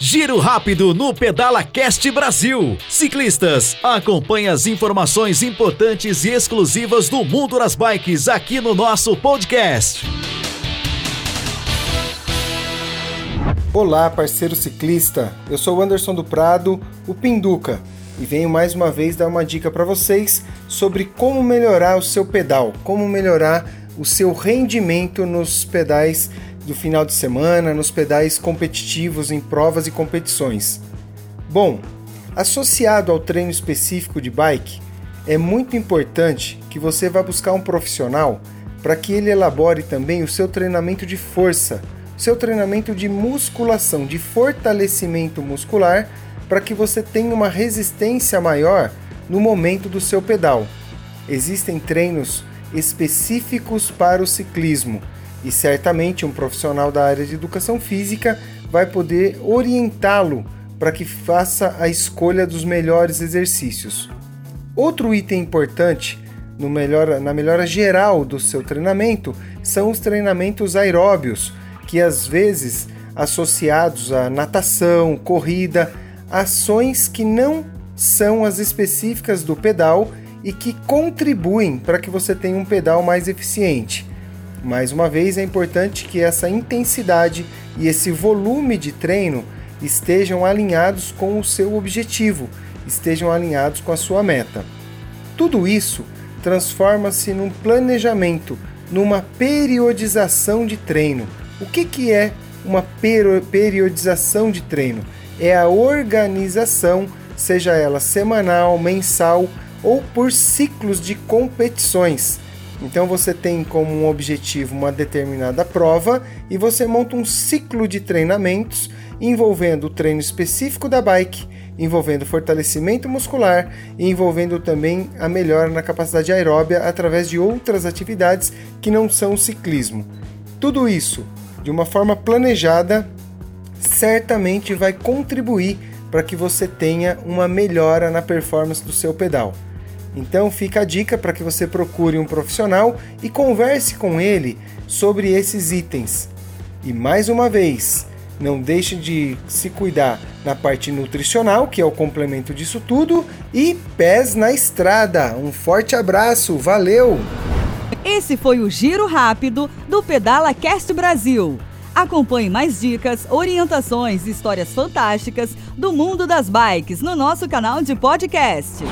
Giro rápido no Pedala Cast Brasil. Ciclistas, acompanhe as informações importantes e exclusivas do mundo das bikes aqui no nosso podcast. Olá, parceiro ciclista. Eu sou Anderson do Prado, o Pinduca, e venho mais uma vez dar uma dica para vocês sobre como melhorar o seu pedal, como melhorar o seu rendimento nos pedais do final de semana, nos pedais competitivos em provas e competições. Bom, associado ao treino específico de bike, é muito importante que você vá buscar um profissional para que ele elabore também o seu treinamento de força, seu treinamento de musculação, de fortalecimento muscular, para que você tenha uma resistência maior no momento do seu pedal. Existem treinos específicos para o ciclismo e certamente um profissional da área de educação física vai poder orientá-lo para que faça a escolha dos melhores exercícios. Outro item importante melhora, na melhora geral do seu treinamento são os treinamentos aeróbios, que às vezes associados à natação, corrida, ações que não são as específicas do pedal e que contribuem para que você tenha um pedal mais eficiente. Mais uma vez, é importante que essa intensidade e esse volume de treino estejam alinhados com o seu objetivo, estejam alinhados com a sua meta. Tudo isso transforma-se num planejamento, numa periodização de treino. O que, que é uma periodização de treino? É a organização, seja ela semanal, mensal ou por ciclos de competições então você tem como um objetivo uma determinada prova e você monta um ciclo de treinamentos envolvendo o treino específico da bike, envolvendo fortalecimento muscular e envolvendo também a melhora na capacidade aeróbia através de outras atividades que não são o ciclismo. Tudo isso, de uma forma planejada, certamente vai contribuir para que você tenha uma melhora na performance do seu pedal. Então fica a dica para que você procure um profissional e converse com ele sobre esses itens. E mais uma vez, não deixe de se cuidar na parte nutricional, que é o complemento disso tudo, e pés na estrada. Um forte abraço, valeu! Esse foi o giro rápido do Pedala Cast Brasil. Acompanhe mais dicas, orientações e histórias fantásticas do mundo das bikes no nosso canal de podcast.